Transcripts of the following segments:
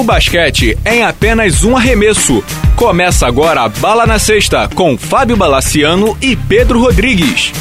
O basquete em apenas um arremesso. Começa agora a Bala na Sexta com Fábio Balaciano e Pedro Rodrigues.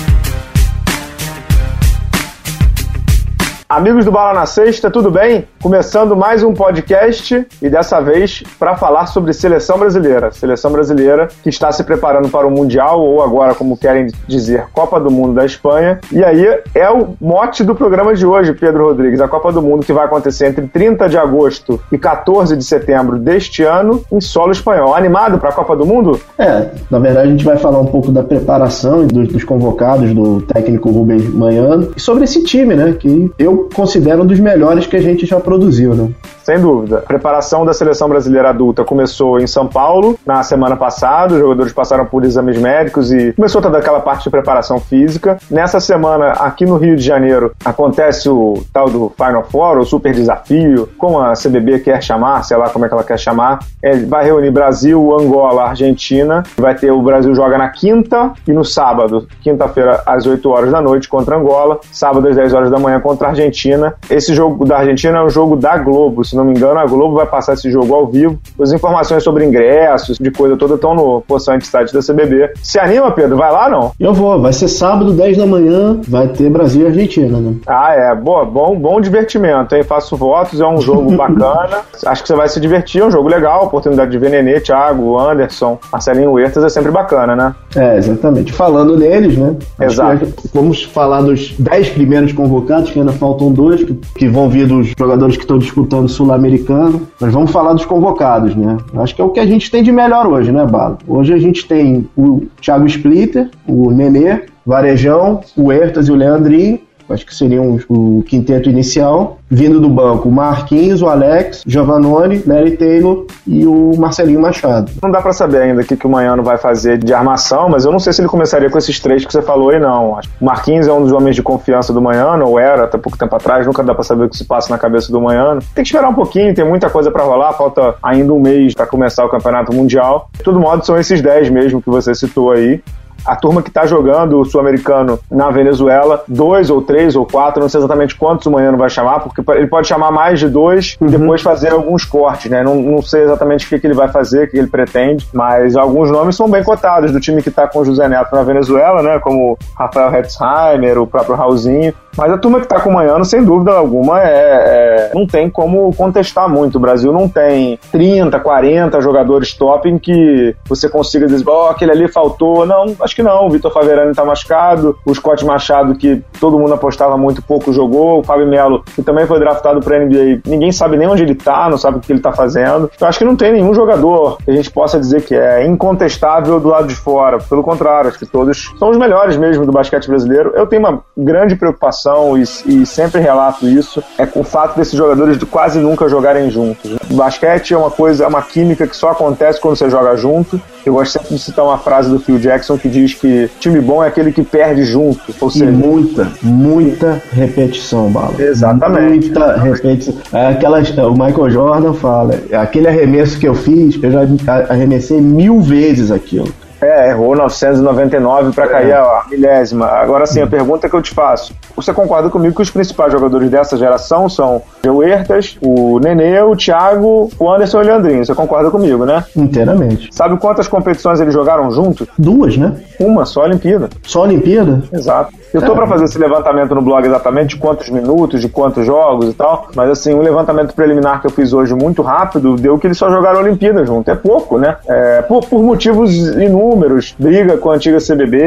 Amigos do Bala na Sexta, tudo bem? Começando mais um podcast e dessa vez para falar sobre seleção brasileira. Seleção brasileira que está se preparando para o Mundial, ou agora, como querem dizer, Copa do Mundo da Espanha. E aí é o mote do programa de hoje, Pedro Rodrigues. A Copa do Mundo que vai acontecer entre 30 de agosto e 14 de setembro deste ano em solo espanhol. Animado para a Copa do Mundo? É, na verdade a gente vai falar um pouco da preparação e dos, dos convocados do técnico Rubens Manhano e sobre esse time, né? Que eu considero um dos melhores que a gente já produziu, né? Sem dúvida. A preparação da seleção brasileira adulta começou em São Paulo na semana passada. Os jogadores passaram por exames médicos e começou toda aquela parte de preparação física. Nessa semana, aqui no Rio de Janeiro, acontece o tal do Final Four, o Super Desafio, como a CBB quer chamar, sei lá como é que ela quer chamar. É, vai reunir Brasil, Angola, Argentina. Vai ter o Brasil joga na quinta e no sábado. Quinta-feira, às 8 horas da noite, contra Angola. Sábado, às 10 horas da manhã, contra a Argentina. Esse jogo da Argentina é um jogo da Globo, se não me engano, a Globo vai passar esse jogo ao vivo. As informações sobre ingressos, de coisa toda, estão no possante site da CBB. Se anima, Pedro? Vai lá, não? Eu vou. Vai ser sábado, 10 da manhã. Vai ter Brasil e Argentina, né? Ah, é. Boa, bom, bom divertimento, hein? Faço votos, é um jogo bacana. Acho que você vai se divertir, é um jogo legal. Oportunidade de ver Nenê, Thiago, Anderson, Marcelinho Huertas é sempre bacana, né? É, exatamente. Falando neles, né? Exato. Vamos falar dos 10 primeiros convocados, que ainda faltam dois, que, que vão vir dos jogadores que estão disputando sul sul-americano. Mas vamos falar dos convocados, né? Acho que é o que a gente tem de melhor hoje, né, Bala? Hoje a gente tem o Thiago Splitter, o Nenê, Varejão, o Hertas e o Leandrinho. Acho que seriam o quinteto inicial. Vindo do banco, o Marquinhos, o Alex, Giovanoni, Mary Taylor e o Marcelinho Machado. Não dá para saber ainda o que, que o Manhano vai fazer de armação, mas eu não sei se ele começaria com esses três que você falou aí, não. O Marquinhos é um dos homens de confiança do Manhano, ou era até pouco tempo atrás, nunca dá para saber o que se passa na cabeça do Manhano. Tem que esperar um pouquinho, tem muita coisa para rolar, falta ainda um mês para começar o Campeonato Mundial. De todo modo, são esses dez mesmo que você citou aí a turma que está jogando o Sul-Americano na Venezuela, dois ou três ou quatro, não sei exatamente quantos o Manhano vai chamar, porque ele pode chamar mais de dois uhum. e depois fazer alguns cortes, né? Não, não sei exatamente o que, que ele vai fazer, o que ele pretende, mas alguns nomes são bem cotados do time que está com o José Neto na Venezuela, né? Como Rafael Hetzheimer, o próprio Raulzinho. Mas a turma que está com o Manhano, sem dúvida alguma, é, é, não tem como contestar muito. O Brasil não tem 30, 40 jogadores top em que você consiga dizer, ó, oh, aquele ali faltou. Não, acho que não. O Vitor Faverani tá machucado. O Scott Machado, que todo mundo apostava muito pouco, jogou. O Fábio Melo, que também foi draftado pra NBA. Ninguém sabe nem onde ele tá, não sabe o que ele tá fazendo. Eu acho que não tem nenhum jogador que a gente possa dizer que é incontestável do lado de fora. Pelo contrário, acho que todos são os melhores mesmo do basquete brasileiro. Eu tenho uma grande preocupação e, e sempre relato isso, é com o fato desses jogadores quase nunca jogarem juntos. O basquete é uma coisa, é uma química que só acontece quando você joga junto. Eu gosto sempre de citar uma frase do Phil Jackson que diz que time bom é aquele que perde junto. Ou seja, e muita, muita repetição, Bala. Exatamente. Muita repetição. É aquelas, o Michael Jordan fala, aquele arremesso que eu fiz, eu já arremessei mil vezes aquilo. É, errou 999 para é. cair a milésima. Agora sim, a pergunta que eu te faço: você concorda comigo que os principais jogadores dessa geração são o Hertas, o Nenê, o Thiago, o Anderson e o Leandrinho? Você concorda comigo, né? Inteiramente. Sabe quantas competições eles jogaram juntos? Duas, né? Uma, só a Olimpíada. Só a Olimpíada? Exato. Eu tô é. para fazer esse levantamento no blog exatamente de quantos minutos, de quantos jogos e tal, mas assim, um levantamento preliminar que eu fiz hoje muito rápido deu que eles só jogaram a Olimpíada junto. É pouco, né? É, por, por motivos inúmeros. Briga com a antiga CBB,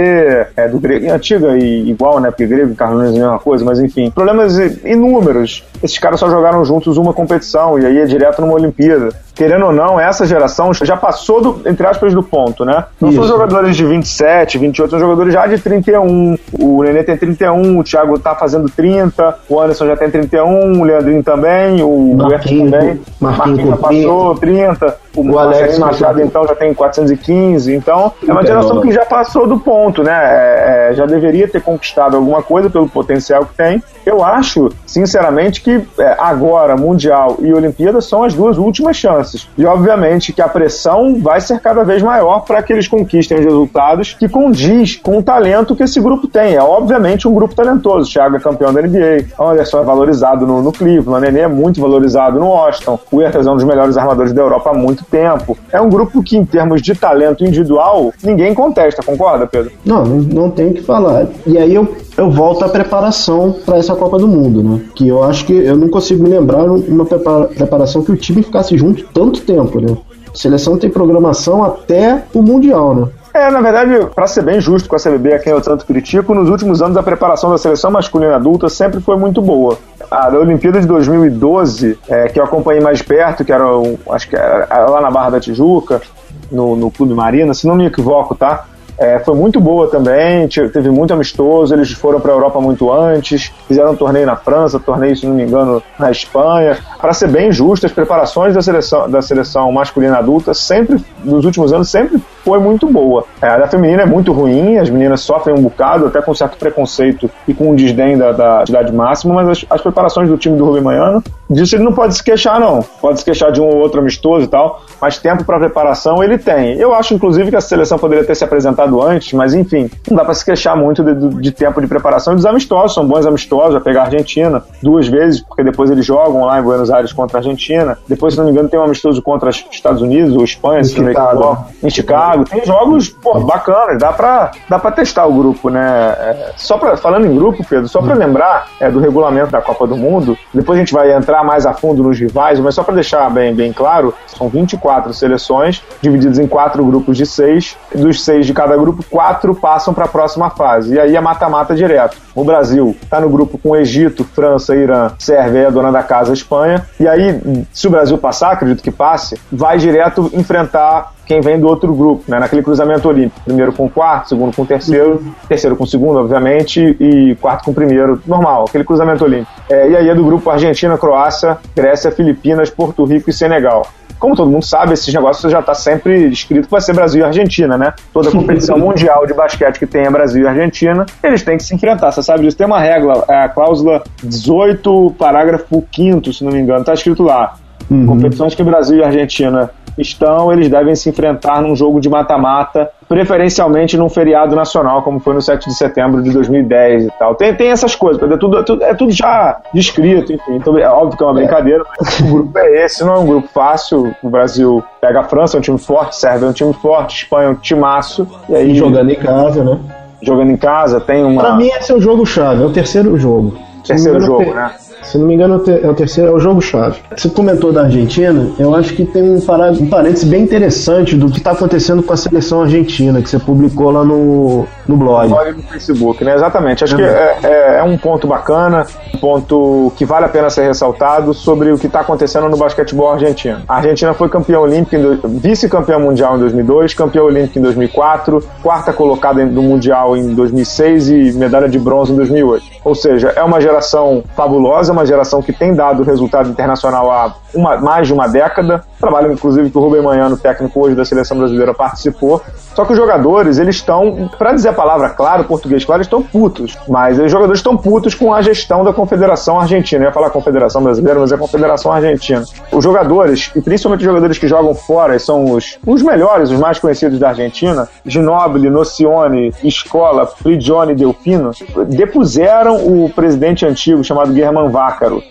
é, do grego, antiga e igual, né? Porque grego e Carlos é a mesma coisa, mas enfim. Problemas inúmeros. Esses caras só jogaram juntos uma competição e aí é direto numa Olimpíada querendo ou não, essa geração já passou, do, entre aspas, do ponto, né? Não Isso. são jogadores de 27, 28, são jogadores já de 31. O Nenê tem 31, o Thiago tá fazendo 30, o Anderson já tem 31, o Leandrinho também, o Marquinhos também. Marquinhos, Marquinhos já passou 30. O, o Alex Machado, então, já tem 415. Então, é uma geração que já passou do ponto, né? É, é, já deveria ter conquistado alguma coisa pelo potencial que tem. Eu acho, sinceramente, que que é, agora, Mundial e Olimpíada são as duas últimas chances. E obviamente que a pressão vai ser cada vez maior para que eles conquistem os resultados que condiz com o talento que esse grupo tem. É obviamente um grupo talentoso. Thiago é campeão da NBA, Anderson é valorizado no, no Cleveland, Nenê é muito valorizado no Washington, o Hertas é um dos melhores armadores da Europa há muito tempo. É um grupo que, em termos de talento individual, ninguém contesta, concorda, Pedro? Não, não tem o que falar. E aí eu, eu volto à preparação para essa Copa do Mundo, né? Que eu acho que eu não consigo me lembrar uma preparação que o time ficasse junto tanto tempo, né? A seleção tem programação até o Mundial, né? É, na verdade, para ser bem justo com a CBB, a quem eu tanto critico, nos últimos anos a preparação da seleção masculina adulta sempre foi muito boa. A da Olimpíada de 2012, é, que eu acompanhei mais perto, que era, acho que era lá na Barra da Tijuca, no, no Clube Marina, se não me equivoco, tá? É, foi muito boa também, teve muito amistoso, eles foram para a Europa muito antes, fizeram um torneio na França, torneio, se não me engano, na Espanha. Para ser bem justo, as preparações da seleção, da seleção masculina adulta sempre, nos últimos anos, sempre foi muito boa. É, a da feminina é muito ruim, as meninas sofrem um bocado, até com certo preconceito e com um desdém da, da idade máxima, mas as, as, preparações do time do Rubem Manhano, disso ele não pode se queixar, não. Pode se queixar de um ou outro amistoso e tal, mas tempo para preparação ele tem. Eu acho, inclusive, que a seleção poderia ter se apresentado antes, mas enfim, não dá para se queixar muito de, de, tempo de preparação e dos amistosos, são bons amistosos, vai pegar a Argentina duas vezes, porque depois eles jogam lá em Buenos Aires contra a Argentina, depois, se não me engano, tem um amistoso contra os Estados Unidos ou Espanha, em se não me engano, em Chicago. Tem jogos, pô, bacanas, dá pra, dá pra testar o grupo, né? É, só pra, falando em grupo, Pedro, só pra lembrar é, do regulamento da Copa do Mundo, depois a gente vai entrar mais a fundo nos rivais, mas só pra deixar bem, bem claro, são 24 seleções, divididas em quatro grupos de seis, dos seis de cada grupo, quatro passam para a próxima fase, e aí é mata-mata direto. O Brasil está no grupo com Egito, França, Irã, Sérvia e a dona da casa, Espanha, e aí, se o Brasil passar, acredito que passe, vai direto enfrentar quem vem do outro grupo, né? Naquele cruzamento olímpico. Primeiro com quarto, segundo com terceiro, terceiro com segundo, obviamente, e quarto com primeiro. Normal, aquele cruzamento olímpico. É, e aí é do grupo Argentina, Croácia, Grécia, Filipinas, Porto Rico e Senegal como todo mundo sabe, esses negócios já está sempre escrito que vai ser Brasil e Argentina, né? Toda competição mundial de basquete que tenha Brasil e Argentina, eles têm que se enfrentar. Você sabe disso? Tem uma regra, é a cláusula 18, parágrafo 5 se não me engano, está escrito lá. Uhum. Competições que Brasil e Argentina estão, eles devem se enfrentar num jogo de mata-mata, preferencialmente num feriado nacional, como foi no 7 de setembro de 2010 e tal. Tem, tem essas coisas, é tudo, é tudo, é tudo já descrito, enfim. Então, é óbvio que é uma brincadeira, mas o grupo é esse, não é um grupo fácil. O Brasil pega a França, é um time forte, Sérvia é um time forte, Espanha é um timaço. E aí, jogando em casa, né? Jogando em casa, tem uma. Pra mim, esse é o jogo chave, é o terceiro jogo. Terceiro jogo, né? Se não me engano, é o terceiro, é o jogo-chave. Você comentou da Argentina, eu acho que tem um, um parênteses bem interessante do que está acontecendo com a seleção argentina, que você publicou lá no, no blog. No blog no Facebook, né? Exatamente. Acho é. que é, é, é, um ponto bacana, um ponto que vale a pena ser ressaltado sobre o que está acontecendo no basquetebol argentino. A Argentina foi campeã olímpica, vice-campeã mundial em 2002, campeã olímpica em 2004, quarta colocada no mundial em 2006 e medalha de bronze em 2008. Ou seja, é uma geração fabulosa, uma geração que tem dado resultado internacional há uma, mais de uma década. Trabalho, inclusive, que o Rubem Manhano, técnico hoje da seleção brasileira, participou. Só que os jogadores, eles estão, para dizer a palavra claro, português claro, estão putos. Mas os jogadores estão putos com a gestão da Confederação Argentina. Eu ia falar Confederação Brasileira, mas é a Confederação Argentina. Os jogadores, e principalmente os jogadores que jogam fora, são os, os melhores, os mais conhecidos da Argentina, Ginobili, Nocione, Escola, Prigione e Delfino, depuseram o presidente antigo chamado German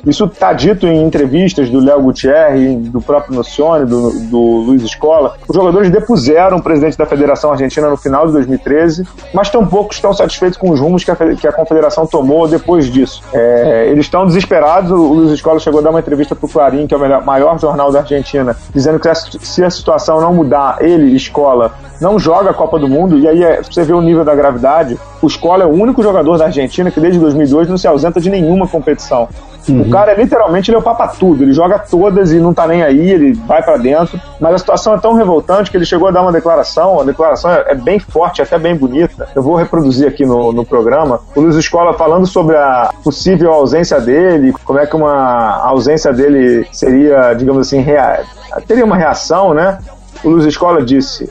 Isso está dito em entrevistas do Léo Gutierrez, do próprio Nocione, do, do Luiz Escola. Os jogadores depuseram o presidente da federação Argentina no final de 2013, mas tampouco estão satisfeitos com os rumos que a, que a Confederação tomou depois disso. É, eles estão desesperados. O Luiz Escola chegou a dar uma entrevista para o Clarim, que é o melhor, maior jornal da Argentina, dizendo que se a situação não mudar, ele, Escola, não joga a Copa do Mundo, e aí é, você vê o nível da gravidade. O Escola é o único jogador da Argentina que desde 2002 não se ausenta de nenhuma competição. Uhum. O cara, literalmente, ele é o papa tudo. Ele joga todas e não tá nem aí, ele vai para dentro. Mas a situação é tão revoltante que ele chegou a dar uma declaração. A declaração é, é bem forte, até bem bonita. Eu vou reproduzir aqui no, no programa. O Luiz Escola falando sobre a possível ausência dele, como é que uma ausência dele seria, digamos assim, rea... teria uma reação, né? O Luiz Escola disse,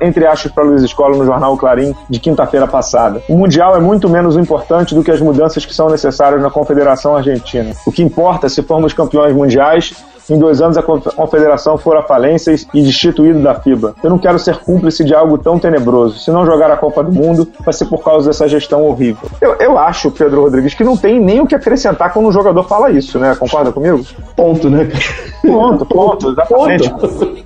entre aspas para Luiz Escola no jornal Clarim de quinta-feira passada, o Mundial é muito menos importante do que as mudanças que são necessárias na Confederação Argentina. O que importa, se formos campeões mundiais, em dois anos a confederação for à falência e destituído da FIBA. Eu não quero ser cúmplice de algo tão tenebroso. Se não jogar a Copa do Mundo, vai ser por causa dessa gestão horrível. Eu, eu acho, Pedro Rodrigues, que não tem nem o que acrescentar quando um jogador fala isso, né? Concorda comigo? Ponto, né? Ponto, ponto, exatamente. Ponto.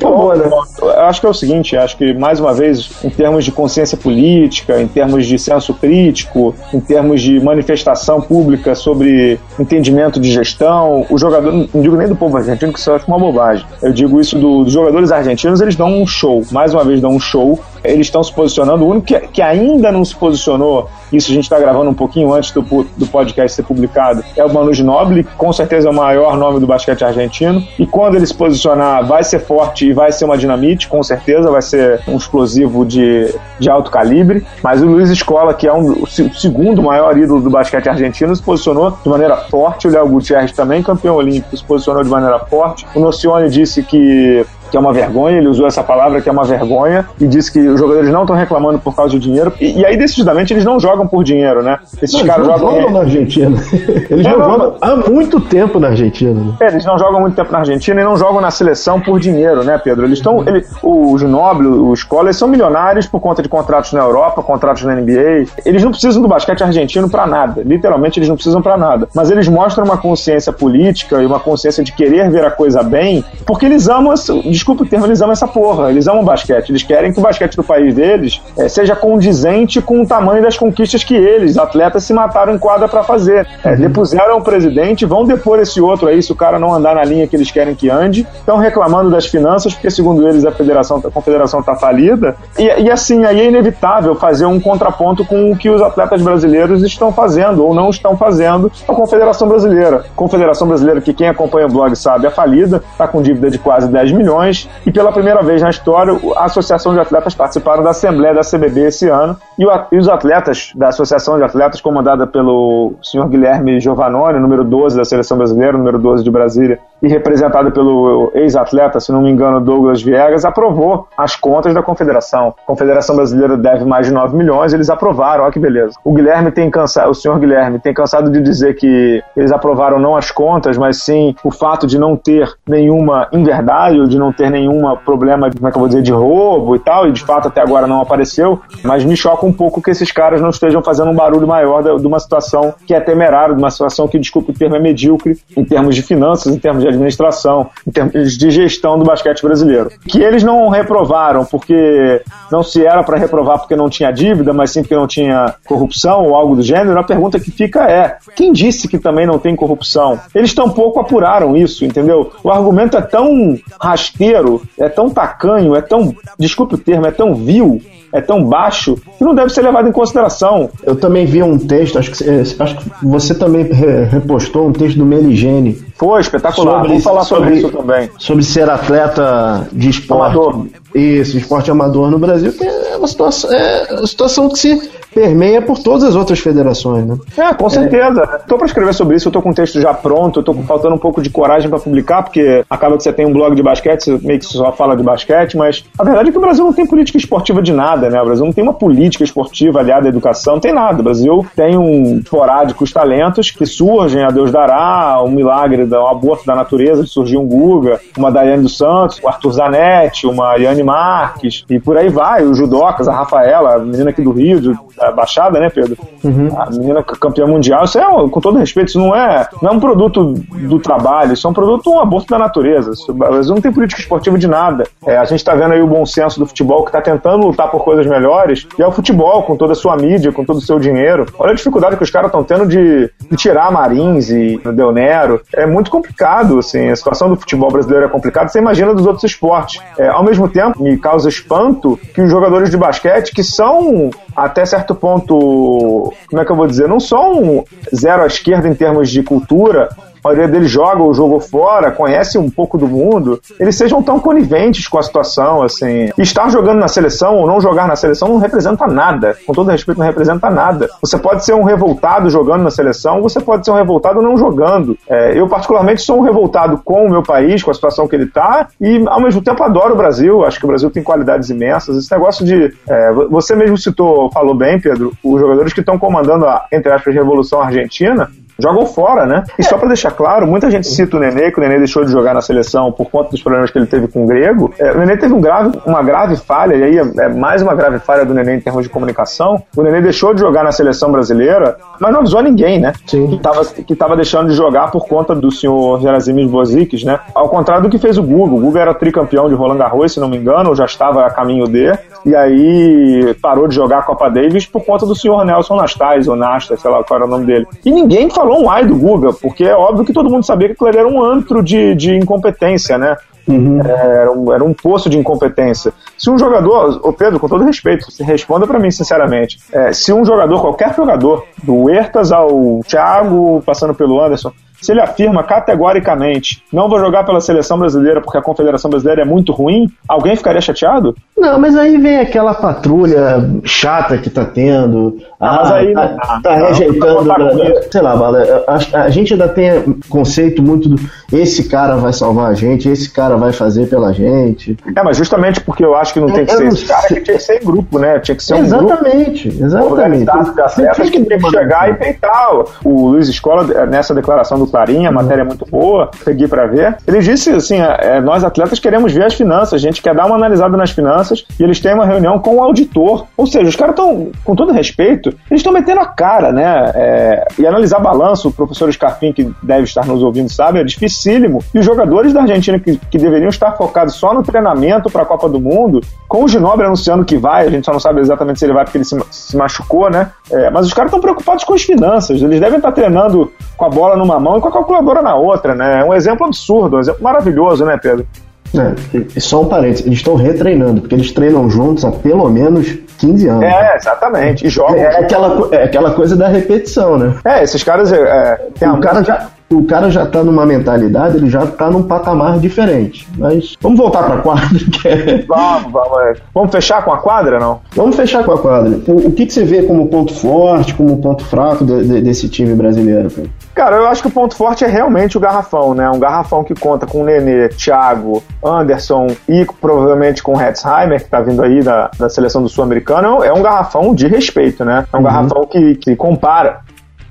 Tá né? Eu acho que é o seguinte, acho que, mais uma vez, em termos de consciência política, em termos de senso crítico, em termos de manifestação pública sobre entendimento de gestão, o jogador, não digo nem do povo povo argentino, que isso eu acho uma bobagem. Eu digo isso do, dos jogadores argentinos, eles dão um show. Mais uma vez, dão um show. Eles estão se posicionando. O único que, que ainda não se posicionou, isso a gente está gravando um pouquinho antes do, do podcast ser publicado, é o Manu Ginóbili, que com certeza é o maior nome do basquete argentino. E quando ele se posicionar, vai ser forte e vai ser uma dinamite, com certeza, vai ser um explosivo de, de alto calibre. Mas o Luiz Escola, que é um, o segundo maior ídolo do basquete argentino, se posicionou de maneira forte. O Léo Gutierrez também, campeão olímpico, se posicionou de maneira forte. O Nocione disse que que é uma vergonha, ele usou essa palavra que é uma vergonha e disse que os jogadores não estão reclamando por causa do dinheiro. E, e, aí, decididamente, eles não jogam por dinheiro, né? Esses não, caras jogam. jogam na Argentina. Eles é, não, não jogam há muito tempo na Argentina. Né? É, eles não jogam muito tempo na Argentina e não jogam na seleção por dinheiro, né, Pedro? Eles estão. Ele, o Ginoble, o Escola, eles são milionários por conta de contratos na Europa, contratos na NBA. Eles não precisam do basquete argentino para nada. Literalmente, eles não precisam para nada. Mas eles mostram uma consciência política e uma consciência de querer ver a coisa bem, porque eles amam. Desculpa o termo, eles amam essa porra. Eles amam basquete. Eles querem que o basquete do país deles é, seja condizente com o tamanho das conquistas que eles, atletas, se mataram em quadra para fazer. É, depuseram o presidente, vão depor esse outro aí se o cara não andar na linha que eles querem que ande. Estão reclamando das finanças, porque segundo eles a federação, a confederação está falida. E, e assim, aí é inevitável fazer um contraponto com o que os atletas brasileiros estão fazendo ou não estão fazendo a Confederação Brasileira. Confederação Brasileira, que quem acompanha o blog sabe, é falida, está com dívida de quase 10 milhões e pela primeira vez na história, a Associação de Atletas participaram da Assembleia da CBB esse ano. E, os atletas da Associação de Atletas, comandada pelo senhor Guilherme Giovanoni, número 12 da Seleção Brasileira, número 12 de Brasília, e representado pelo ex-atleta, se não me engano, Douglas Viegas, aprovou as contas da Confederação. A Confederação Brasileira deve mais de 9 milhões, eles aprovaram, olha que beleza. O Guilherme tem cansado, o senhor Guilherme tem cansado de dizer que eles aprovaram não as contas, mas sim o fato de não ter nenhuma inverdade ou de não ter nenhum um problema, como é que eu vou dizer, de roubo e tal, e de fato até agora não apareceu, mas me choca um pouco que esses caras não estejam fazendo um barulho maior de uma situação que é temerária, de uma situação que, desculpe o termo, é medíocre em termos de finanças, em termos de administração, em termos de gestão do basquete brasileiro. Que eles não reprovaram porque não se era para reprovar porque não tinha dívida, mas sim porque não tinha corrupção ou algo do gênero, a pergunta que fica é: quem disse que também não tem corrupção? Eles tampouco apuraram isso, entendeu? O argumento é tão rasteiro é tão tacanho, é tão, desculpe o termo, é tão vil, é tão baixo, que não deve ser levado em consideração. Eu também vi um texto, acho que, acho que você também repostou um texto do Meligene. Foi, espetacular. Sobre, Vamos falar sobre, sobre, isso também. Sobre ser atleta de esporte. Amador. Isso, esporte amador no Brasil, que é uma situação, é uma situação que se permeia por todas as outras federações, né? É, com certeza. É. Tô para escrever sobre isso, eu tô com o texto já pronto, eu tô faltando um pouco de coragem para publicar, porque acaba que você tem um blog de basquete, você meio que só fala de basquete, mas a verdade é que o Brasil não tem política esportiva de nada, né? O Brasil não tem uma política esportiva aliada à educação, não tem nada. O Brasil tem um esporádicos talentos que surgem, a Deus dará, um milagre, um aborto da natureza, de surgir um Guga, uma Daiane dos Santos, o Arthur Zanetti, uma Yane Marques, e por aí vai, os judocas, a Rafaela, a menina aqui do Rio, da Baixada, né, Pedro? Uhum. A menina campeã mundial, isso é, com todo respeito, isso não é, não é um produto do trabalho, isso é um produto, um aborto da natureza. O Brasil não tem política esportiva de nada. É, a gente está vendo aí o bom senso do futebol que está tentando lutar por coisas melhores, e é o futebol, com toda a sua mídia, com todo o seu dinheiro. Olha a dificuldade que os caras estão tendo de, de, tirar Marins e Del Nero. É muito complicado, assim, a situação do futebol brasileiro é complicada, você imagina dos outros esportes. É, ao mesmo tempo, me causa espanto que os jogadores de basquete, que são até certo ponto, como é que eu vou dizer, não são zero à esquerda em termos de cultura, a maioria deles joga ou jogou fora, conhece um pouco do mundo, eles sejam tão coniventes com a situação, assim. Estar jogando na seleção ou não jogar na seleção não representa nada. Com todo respeito, não representa nada. Você pode ser um revoltado jogando na seleção, você pode ser um revoltado não jogando. É, eu, particularmente, sou um revoltado com o meu país, com a situação que ele está, e ao mesmo tempo adoro o Brasil. Acho que o Brasil tem qualidades imensas. Esse negócio de. É, você mesmo citou, falou bem, Pedro, os jogadores que estão comandando a, entre aspas, Revolução Argentina jogam fora, né? E só para deixar claro, muita gente cita o Nenê, que o Nenê deixou de jogar na seleção por conta dos problemas que ele teve com o Grego. É, o Nenê teve um grave, uma grave falha, e aí é, é mais uma grave falha do Nenê em termos de comunicação. O Nenê deixou de jogar na seleção brasileira, mas não avisou ninguém, né? Sim. Que tava, que tava deixando de jogar por conta do senhor Gerasimir Boziques, né? Ao contrário do que fez o Guga. O Guga era tricampeão de Roland Garros, se não me engano, ou já estava a caminho de, e aí parou de jogar a Copa Davis por conta do senhor Nelson Nastais, ou Nasta, sei lá qual era o nome dele. E ninguém falou um ai do Guga, porque é óbvio que todo mundo sabia que aquilo ali era um antro de, de incompetência, né? Uhum. Era, um, era um poço de incompetência. Se um jogador, ô Pedro, com todo respeito, responda para mim sinceramente, é, se um jogador, qualquer jogador, do Ertas ao Thiago, passando pelo Anderson, se ele afirma categoricamente não vou jogar pela seleção brasileira porque a Confederação Brasileira é muito ruim, alguém ficaria chateado? Não, mas aí vem aquela patrulha chata que tá tendo. Ah, mas aí tá, tá não, rejeitando. com sei lá, Bala, a, a gente ainda tem conceito muito do esse cara vai salvar a gente, esse cara vai fazer pela gente. É, mas justamente porque eu acho que não tem que Eu ser esse cara que tinha que ser em grupo, né? Tinha que ser um grupo exatamente, exatamente. atletas que tem que chegar e peitar. O Luiz Escola, nessa declaração do Clarim, a matéria é muito boa, peguei pra ver. Ele disse assim: é, é, nós atletas queremos ver as finanças, a gente quer dar uma analisada nas finanças e eles têm uma reunião com o auditor. Ou seja, os caras estão, com todo respeito, eles estão metendo a cara, né? É, e analisar balanço, o professor Scarpim, que deve estar nos ouvindo, sabe, é dificílimo. E os jogadores da Argentina que, que deveriam estar focados só no treinamento para a Copa do Mundo, com o Ginobre anunciando que vai, a gente só não sabe exatamente se ele vai porque ele se, se machucou, né? É, mas os caras estão preocupados com as finanças. Eles devem estar treinando com a bola numa mão com a calculadora na outra, né? É um exemplo absurdo, um exemplo maravilhoso, né, Pedro? É, e só um parênteses, eles estão retreinando, porque eles treinam juntos há pelo menos 15 anos. É, exatamente. E jogam. É aquela, é aquela coisa da repetição, né? É, esses caras. É, é, tem O cara, já, o cara já tá numa mentalidade, ele já tá num patamar diferente. Mas vamos voltar pra quadra, é- Vamos, vamos. é. Vamos fechar com a quadra, não? Vamos fechar com a quadra. O, o que, que você vê como ponto forte, como ponto fraco de- de- desse time brasileiro? Pedro? Cara, eu acho que o ponto forte é realmente o garrafão, né? Um garrafão que conta com Nenê, Thiago, Anderson e provavelmente com Hetzheimer, que tá vindo aí da, da seleção do Sul-Americano. É um garrafão de respeito, né? É um garrafão que, que compara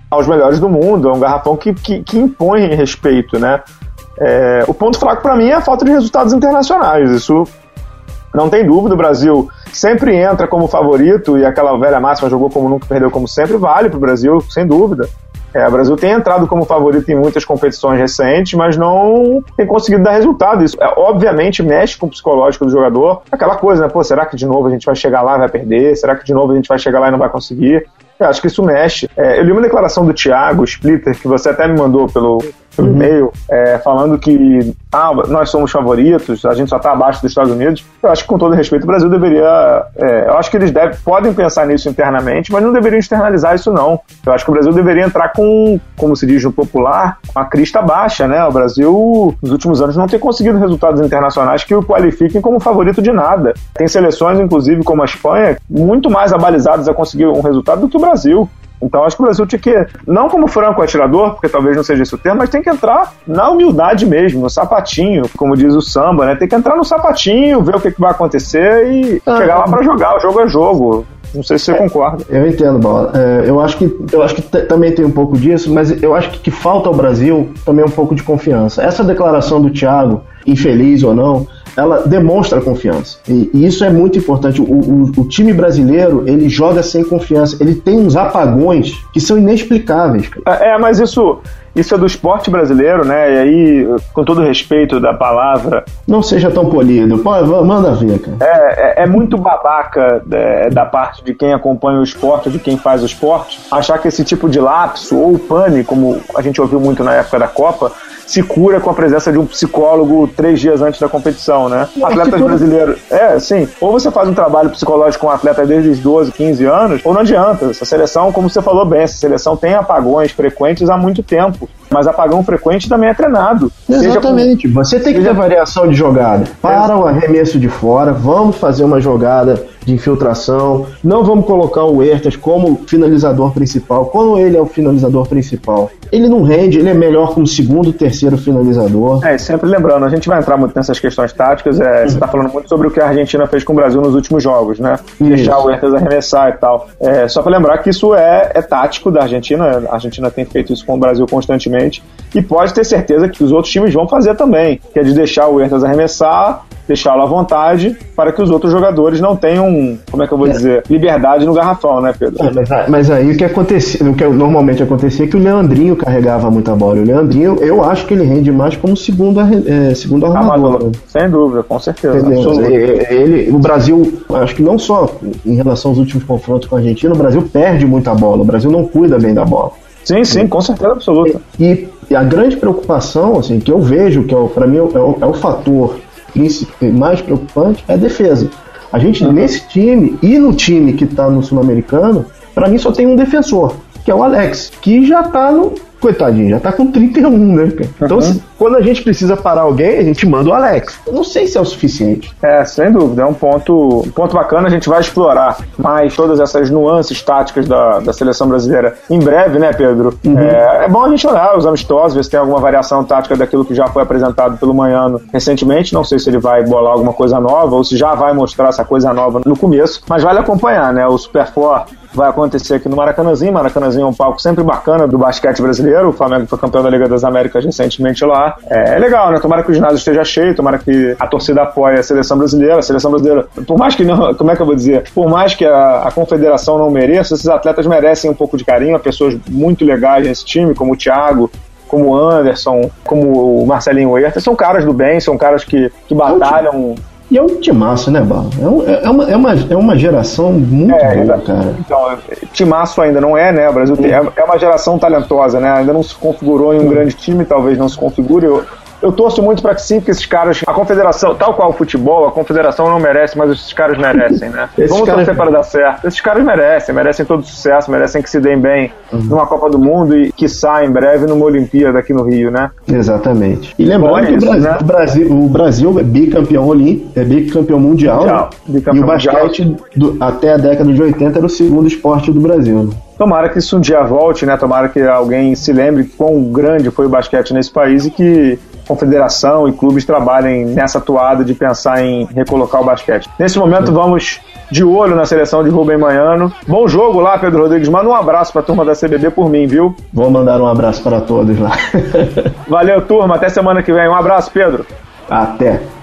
aos melhores do mundo. É um garrafão que, que, que impõe respeito, né? É, o ponto fraco para mim é a falta de resultados internacionais. Isso não tem dúvida. O Brasil sempre entra como favorito e aquela velha máxima jogou como nunca, perdeu como sempre, vale para o Brasil, sem dúvida. É, o Brasil tem entrado como favorito em muitas competições recentes, mas não tem conseguido dar resultado. Isso, é, obviamente, mexe com o psicológico do jogador. Aquela coisa, né? Pô, será que de novo a gente vai chegar lá e vai perder? Será que de novo a gente vai chegar lá e não vai conseguir? Eu acho que isso mexe. É, eu li uma declaração do Thiago Splitter, que você até me mandou pelo, pelo e-mail, é, falando que ah, nós somos favoritos, a gente só está abaixo dos Estados Unidos. Eu acho que, com todo respeito, o Brasil deveria. é, eu acho que eles devem, podem pensar nisso internamente, mas não deveriam externalizar isso, não. Eu acho que o Brasil deveria entrar com, como se diz no popular, com a crista baixa, né? O Brasil, nos últimos anos, não tem conseguido resultados internacionais que o qualifiquem como favorito de nada. Tem seleções, inclusive, como a Espanha, muito mais abalizadas a conseguir um resultado do que o Brasil. Então acho que o Brasil tinha que, não como franco atirador, porque talvez não seja esse o termo, mas tem que entrar na humildade mesmo, no sapatinho, como diz o samba, né? Tem que entrar no sapatinho, ver o que, que vai acontecer e Ah, chegar lá para jogar. O jogo é jogo. Não sei se você concorda. Eu entendo, Bola. É, eu acho que, eu acho que também tem um pouco disso, mas eu acho que, que falta ao Brasil também um pouco de confiança. Essa declaração do Thiago, infeliz ou não, ela demonstra confiança. E, e isso é muito importante. O, o- o time brasileiro, ele joga sem confiança. Ele tem uns apagões que são inexplicáveis. cara. É, mas isso, isso é do esporte brasileiro, né? E aí, com todo respeito da palavra, Não seja tão polido. Pô, manda ver, cara. É, é, é muito babaca é, da parte de quem acompanha o esporte, de quem faz o esporte, achar que esse tipo de lapso ou pane, como a gente ouviu muito na época da Copa, se cura com a presença de um psicólogo três dias antes da competição, né? Atletas brasileiros. É, sim. Ou você faz um trabalho psicológico com um atleta desde os 12, 15 anos, ou não adianta. Essa seleção, como você falou bem, essa seleção tem apagões frequentes há muito tempo. Mas apagão frequente também é treinado. Exatamente. Com... Você tem que ter variação de jogada. Para o arremesso de fora, vamos fazer uma jogada de infiltração. Não vamos colocar o Huertas como finalizador principal. Quando ele é o finalizador principal, ele não rende, ele é melhor como segundo, terceiro finalizador. É, sempre lembrando, a gente vai entrar muito nessas questões táticas. É, Você está falando muito sobre o que a Argentina fez com o Brasil nos últimos jogos, né? Isso. Deixar o Huertas arremessar e tal. É, só para lembrar que isso é, é tático da Argentina. A Argentina tem feito isso com o Brasil constantemente. E pode ter certeza que os outros times vão fazer também, que é de deixar o Huertas arremessar, deixá-lo à vontade para que os outros jogadores não tenham, como é que eu vou é. dizer, liberdade no garrafão, né, Pedro? É, mas, mas, aí o que acontecia, o que normalmente acontecia é que o Leandrinho carregava muita bola. O Leandrinho, eu acho que ele rende mais como segundo, é, segundo armador. armador. Né? Sem dúvida, com certeza. Ele, o Brasil, acho que não só em relação aos últimos confrontos com a Argentina, o Brasil perde muita bola. O Brasil não cuida bem da bola. Sim, sim, com certeza absoluta. E, e a grande preocupação, assim, que eu vejo, que é, para mim é o, é o fator mais preocupante é a defesa. A gente, uhum. nesse time e no time que está no Sul-Americano, para mim só tem um defensor, que é o Alex, que já está no, coitadinho, já tá com 31, né, cara? Então, uhum. se, quando a gente precisa parar alguém, a gente manda o Alex. Eu não sei se é o suficiente. É, sem dúvida. É um ponto, um ponto bacana, a gente vai explorar mais todas essas nuances táticas da, da seleção brasileira em breve, né, Pedro? Uhum. É, é, bom a gente olhar os amistosos, ver se tem alguma variação tática daquilo que já foi apresentado pelo Manhano recentemente. Não sei se ele vai bolar alguma coisa nova ou se já vai mostrar essa coisa nova no começo, mas vale acompanhar, né? O Superfor vai acontecer aqui no Maracanãzinho. Maracanãzinho é um palco sempre bacana do basquete brasileiro. O Flamengo foi campeão da Liga das Américas recentemente lá. É, é legal, né? Tomara que o ginásio esteja cheio, tomara que a torcida apoie a seleção brasileira. A seleção brasileira, por mais que não, como é que eu vou dizer? Por mais que a, a confederação não mereça, esses atletas merecem um pouco de carinho. Pessoas muito legais nesse time, como o Thiago, como o Anderson, como o Marcelinho Huerta, são caras do bem, são caras que, que batalham e é um timaço, né, Bala? É, um, é, uma, é, uma, é uma geração muito é, boa, cara. Então, timaço ainda não é, né? O Brasil tem, é, é uma geração talentosa, né? Ainda não se configurou em um grande time, talvez não se configure. Eu, eu torço muito para que sim, que esses caras, a confederação, tal qual o futebol, a confederação não merece, mas esses caras merecem, né? Vamos caras... torcer para dar certo. Esses caras merecem, merecem todo sucesso, merecem que se deem bem uhum. numa Copa do Mundo e que saem em breve numa Olimpíada aqui no Rio, né? Exatamente. E lembrando que isso, o, Brasil, né? o, Brasil, o Brasil é bicampeão olímpico, é bicampeão mundial, mundial. Né? Bicampeão e o basquete do, até a década de 80 era o segundo esporte do Brasil. Né? Tomara que isso um dia volte, né? Tomara que alguém se lembre quão grande foi o basquete nesse país e que confederação e clubes trabalhem nessa toada de pensar em recolocar o basquete. Nesse momento, vamos de olho na seleção de Rubem Manhano. Bom jogo lá, Pedro Rodrigues. Manda um abraço para a turma da CBB por mim, viu? Vou mandar um abraço para todos lá. Valeu, turma. Até semana que vem. Um abraço, Pedro. Até.